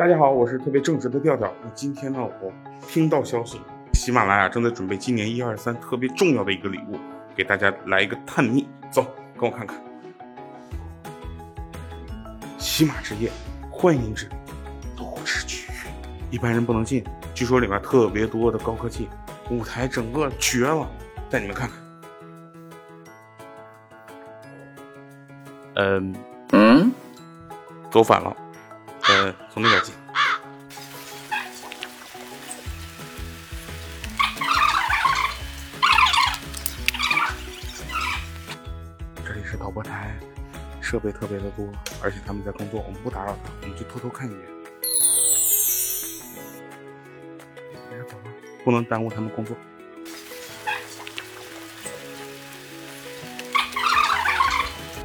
大家好，我是特别正直的调调。那今天呢，我听到消息，喜马拉雅正在准备今年一二三特别重要的一个礼物，给大家来一个探秘。走，跟我看看。喜马之夜，欢迎之都市剧院，一般人不能进。据说里面特别多的高科技，舞台整个绝了，带你们看看。嗯嗯，走反了。呃，从那边进。这里是导播台，设备特别的多，而且他们在工作，我们不打扰他，我们就偷偷看一眼。不能耽误他们工作。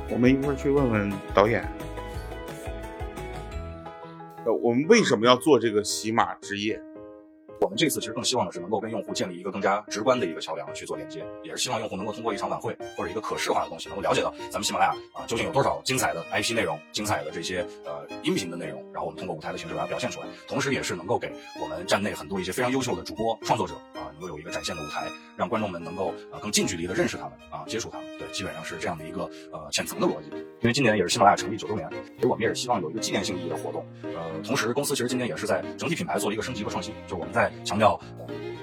我们一会儿去问问导演。我们为什么要做这个洗马之夜？我们这次其实更希望的是能够跟用户建立一个更加直观的一个桥梁去做连接，也是希望用户能够通过一场晚会或者一个可视化的东西，能够了解到咱们喜马拉雅啊究竟有多少精彩的 IP 内容、精彩的这些呃音频的内容，然后我们通过舞台的形式把它表现出来，同时也是能够给我们站内很多一些非常优秀的主播创作者啊，能够有一个展现的舞台，让观众们能够呃更近距离的认识他们啊，接触他们。对，基本上是这样的一个呃浅层的逻辑。因为今年也是喜马拉雅成立九周年，所以我们也是希望有一个纪念性意义的活动。呃，同时公司其实今年也是在整体品牌做了一个升级和创新，就我们在强调。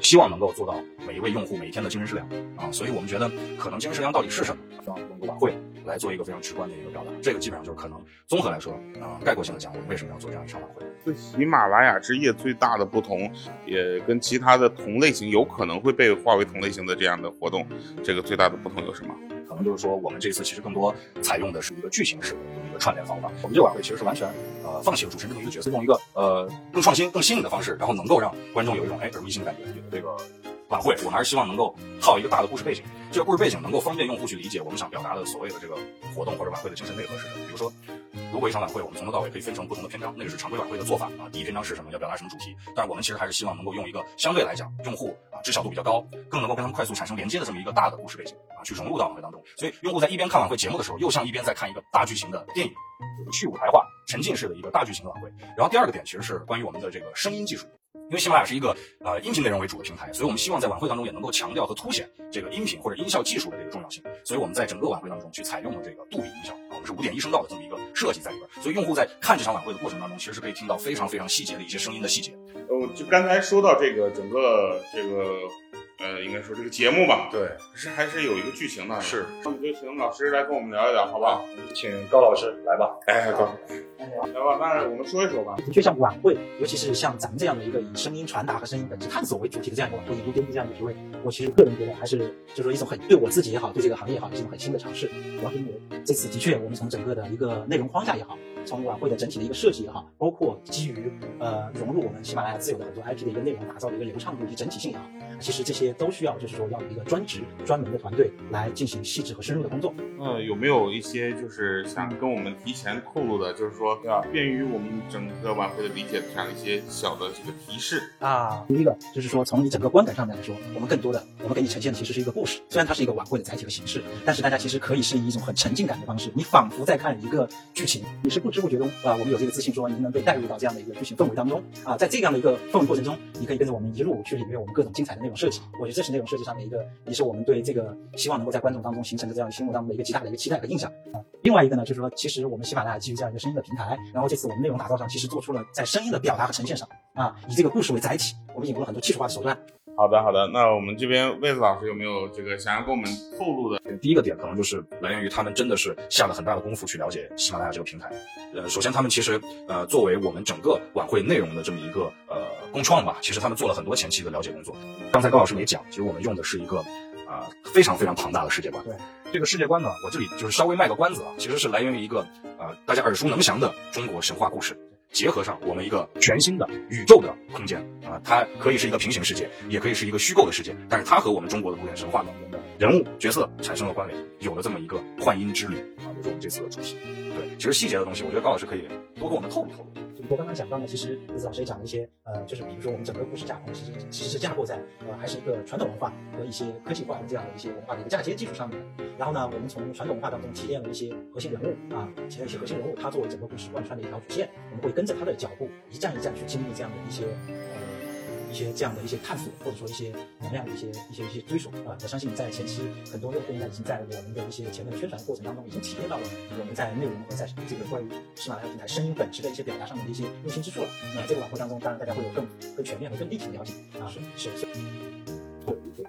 希望能够做到每一位用户每一天的精神食粮啊，所以我们觉得可能精神食粮到底是什么？希望用个晚会来做一个非常直观的一个表达。这个基本上就是可能综合来说啊，概括性的讲，我们为什么要做这样一场晚会。对喜马拉雅之夜最大的不同，也跟其他的同类型有可能会被划为同类型的这样的活动，这个最大的不同有什么？可能就是说，我们这次其实更多采用的是一个剧情式的一个串联方法。我们这晚会其实是完全呃放弃了主持人这么一个角色，用一个呃更创新、更新颖的方式，然后能够让观众有一种哎耳目一新的感觉。这个晚会，我们还是希望能够套一个大的故事背景，这个故事背景能够方便用户去理解我们想表达的所谓的这个活动或者晚会的精神内核是什么。比如说，如果一场晚会我们从头到尾可以分成不同的篇章，那个是常规晚会的做法啊。第一篇章是什么，要表达什么主题？但是我们其实还是希望能够用一个相对来讲用户啊知晓度比较高，更能够跟他们快速产生连接的这么一个大的故事背景啊，去融入到晚会当中。所以用户在一边看晚会节目的时候，又像一边在看一个大剧情的电影，去舞台化、沉浸式的一个大剧情的晚会。然后第二个点其实是关于我们的这个声音技术。因为喜马拉雅是一个呃音频内容为主的平台，所以我们希望在晚会当中也能够强调和凸显这个音频或者音效技术的这个重要性。所以我们在整个晚会当中去采用了这个杜比音效啊，我们是五点一声道的这么一个设计在里边。所以用户在看这场晚会的过程当中，其实是可以听到非常非常细节的一些声音的细节。呃，就刚才说到这个整个这个。呃，应该说这个节目吧，对，是还是有一个剧情的，是，那我们就请老师来跟我们聊一聊，好吧？请高老师来吧。哎，高，来吧，那我们说一说吧。的确，像晚会，尤其是像咱们这样的一个以声音传达和声音本质探索为主题的这样一个晚会，以如编辑这样一个职位，我其实个人觉得还是就是说一种很对我自己也好，对这个行业也好，是一种很新的尝试。主要是因为这次的确，我们从整个的一个内容框架也好。从晚会的整体的一个设计也好，包括基于呃融入我们喜马拉雅自有的很多 IP 的一个内容打造的一个流畅度以及整体性也好，其实这些都需要就是说要有一个专职专门的团队来进行细致和深入的工作。呃，有没有一些就是想跟我们提前透露的，就是说对吧，便于我们整个晚会的理解的这样一些小的这个提示啊？第一个就是说从你整个观感上面来说，我们更多的我们给你呈现的其实是一个故事，虽然它是一个晚会的载体和形式，但是大家其实可以是以一种很沉浸感的方式，你仿佛在看一个剧情，你是不知不觉中啊，我们。有这个自信，说您能被带入到这样的一个剧情氛围当中啊，在这样的一个氛围过程中，你可以跟着我们一路去领略我们各种精彩的内容设计。我觉得这是内容设计上面一个，也是我们对这个希望能够在观众当中形成的这样心目当中的一个极大的一个期待和印象啊。另外一个呢，就是说，其实我们喜马拉雅基于这样一个声音的平台，然后这次我们内容打造上，其实做出了在声音的表达和呈现上啊，以这个故事为载体，我们引入了很多技术化的手段。好的，好的。那我们这边魏子老师有没有这个想要跟我们透露的？第一个点可能就是来源于他们真的是下了很大的功夫去了解喜马拉雅这个平台。呃，首先他们其实呃作为我们整个晚会内容的这么一个呃共创吧，其实他们做了很多前期的了解工作。刚才高老师没讲，其实我们用的是一个啊非常非常庞大的世界观。对，这个世界观呢，我这里就是稍微卖个关子啊，其实是来源于一个呃大家耳熟能详的中国神话故事。结合上我们一个全新的宇宙的空间啊，它可以是一个平行世界，也可以是一个虚构的世界，但是它和我们中国的古典神话当中的人物角色产生了关联，有了这么一个幻音之旅啊，就是我们这次的主题。对，其实细节的东西，我觉得高老师可以多跟我们透露透露。我刚刚讲到呢，其实李子老师也讲了一些，呃，就是比如说我们整个故事架构，其实其实是架构在呃还是一个传统文化和一些科技化的这样的一些文化的一个嫁接基础上面。然后呢，我们从传统文化当中提炼了一些核心人物啊，提炼一些核心人物，他作为整个故事贯穿的一条主线，我们会跟着他的脚步，一站一站去经历这样的一些呃。一些这样的一些探索，或者说一些能量的一些一些一些追索啊，我相信在前期很多用户应该已经在我们的一些前面的宣传过程当中，已经体验到了我们在内容和在这个关于喜马拉雅平台声音本质的一些表达上面的一些用心之处了。那这个晚会当中，当然大家会有更更全面和更立体的了解啊。是是。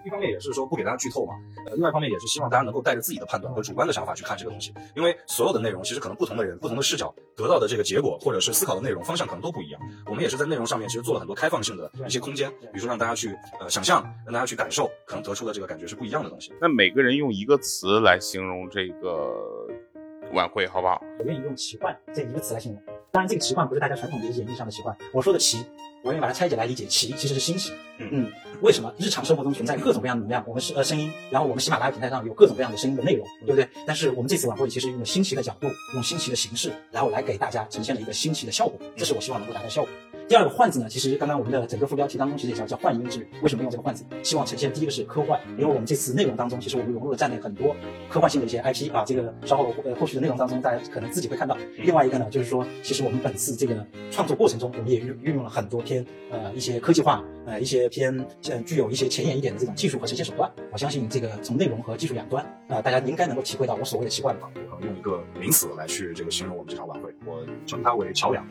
一方面也是说不给大家剧透嘛，呃，另外一方面也是希望大家能够带着自己的判断和主观的想法去看这个东西，因为所有的内容其实可能不同的人、不同的视角得到的这个结果，或者是思考的内容方向可能都不一样。我们也是在内容上面其实做了很多开放性的一些空间，比如说让大家去呃想象，让大家去感受，可能得出的这个感觉是不一样的东西。那每个人用一个词来形容这个晚会，好不好？我愿意用奇幻这一个词来形容。当然，这个奇幻不是大家传统理解意义上的奇幻，我说的奇。我愿意把它拆解来理解，奇其实是新奇。嗯嗯，为什么日常生活中存在各种各样的能量？我们是呃声音，然后我们喜马拉雅平台上有各种各样的声音的内容，对不对？但是我们这次晚会其实用新奇的角度，用新奇的形式，然后来给大家呈现了一个新奇的效果，这是我希望能够达到效果。第二个换字呢，其实刚刚我们的整个副标题当中其实也叫叫幻音之旅。为什么用这个换字？希望呈现第一个是科幻，因为我们这次内容当中，其实我们融入了站内很多科幻性的一些 IP 啊，这个稍后呃后续的内容当中，大家可能自己会看到。另外一个呢，就是说，其实我们本次这个创作过程中，我们也运运用了很多偏呃一些科技化呃一些偏呃具有一些前沿一点的这种技术和呈现手段。我相信这个从内容和技术两端啊，大家应该能够体会到我所谓的奇怪的吧。我可能用一个名词来去这个形容我们这场晚会，我称它为桥梁。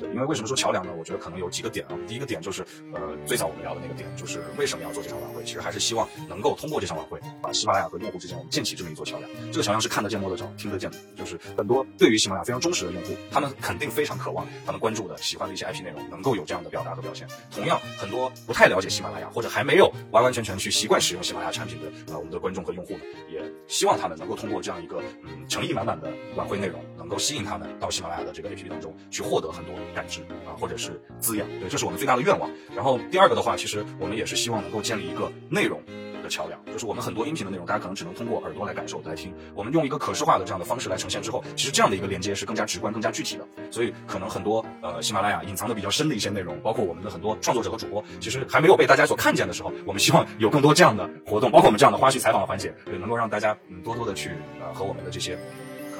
对，因为为什么说桥梁呢？我觉得可能有几个点啊。第一个点就是，呃，最早我们聊的那个点，就是为什么要做这场晚会？其实还是希望能够通过这场晚会，把喜马拉雅和用户之间我们建起这么一座桥梁。这个桥梁是看得见、摸得着、听得见的。就是很多对于喜马拉雅非常忠实的用户，他们肯定非常渴望他们关注的、喜欢的一些 IP 内容能够有这样的表达和表现。同样，很多不太了解喜马拉雅或者还没有完完全全去习惯使用喜马拉雅产品的呃我们的观众和用户呢，也希望他们能够通过这样一个嗯诚意满满的晚会内容，能够吸引他们到喜马拉雅的这个 APP 当中去获得很多感知啊，或者是滋养。对，这是我们最大的愿望。然后第二个的话，其实我们也是希望能够建立一个内容的桥梁，就是我们很多音频的内容，大家可能只能通过耳朵来感受、来听。我们用一个可视化的这样的方式来呈现之后，其实这样的一个连接是更加直观、更加具体的。所以可能很多呃喜马拉雅隐藏的比较深的一些内容，包括我们的很多创作者和主播，其实还没有被大家所看见的时候，我们希望有更多这样的活动，包括我们这样的花絮采访的环节，对，能够让大家嗯多多的去呃和我们的这些。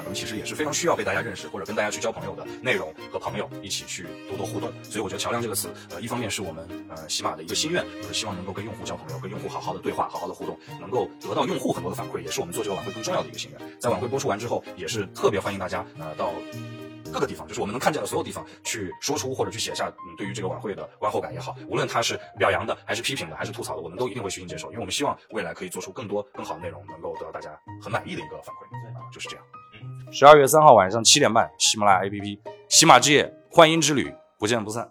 可能其实也是非常需要被大家认识，或者跟大家去交朋友的内容和朋友一起去多多互动。所以我觉得“桥梁”这个词，呃，一方面是我们呃喜马的一个心愿，就是希望能够跟用户交朋友，跟用户好好的对话，好好的互动，能够得到用户很多的反馈，也是我们做这个晚会更重要的一个心愿。在晚会播出完之后，也是特别欢迎大家呃到各个地方，就是我们能看见的所有地方去说出或者去写下嗯对于这个晚会的观后感也好，无论他是表扬的，还是批评的，还是吐槽的，我们都一定会虚心接受，因为我们希望未来可以做出更多更好的内容，能够得到大家很满意的一个反馈啊，就是这样。十二月三号晚上七点半，喜马拉雅 APP《喜马之夜》幻音之旅，不见不散。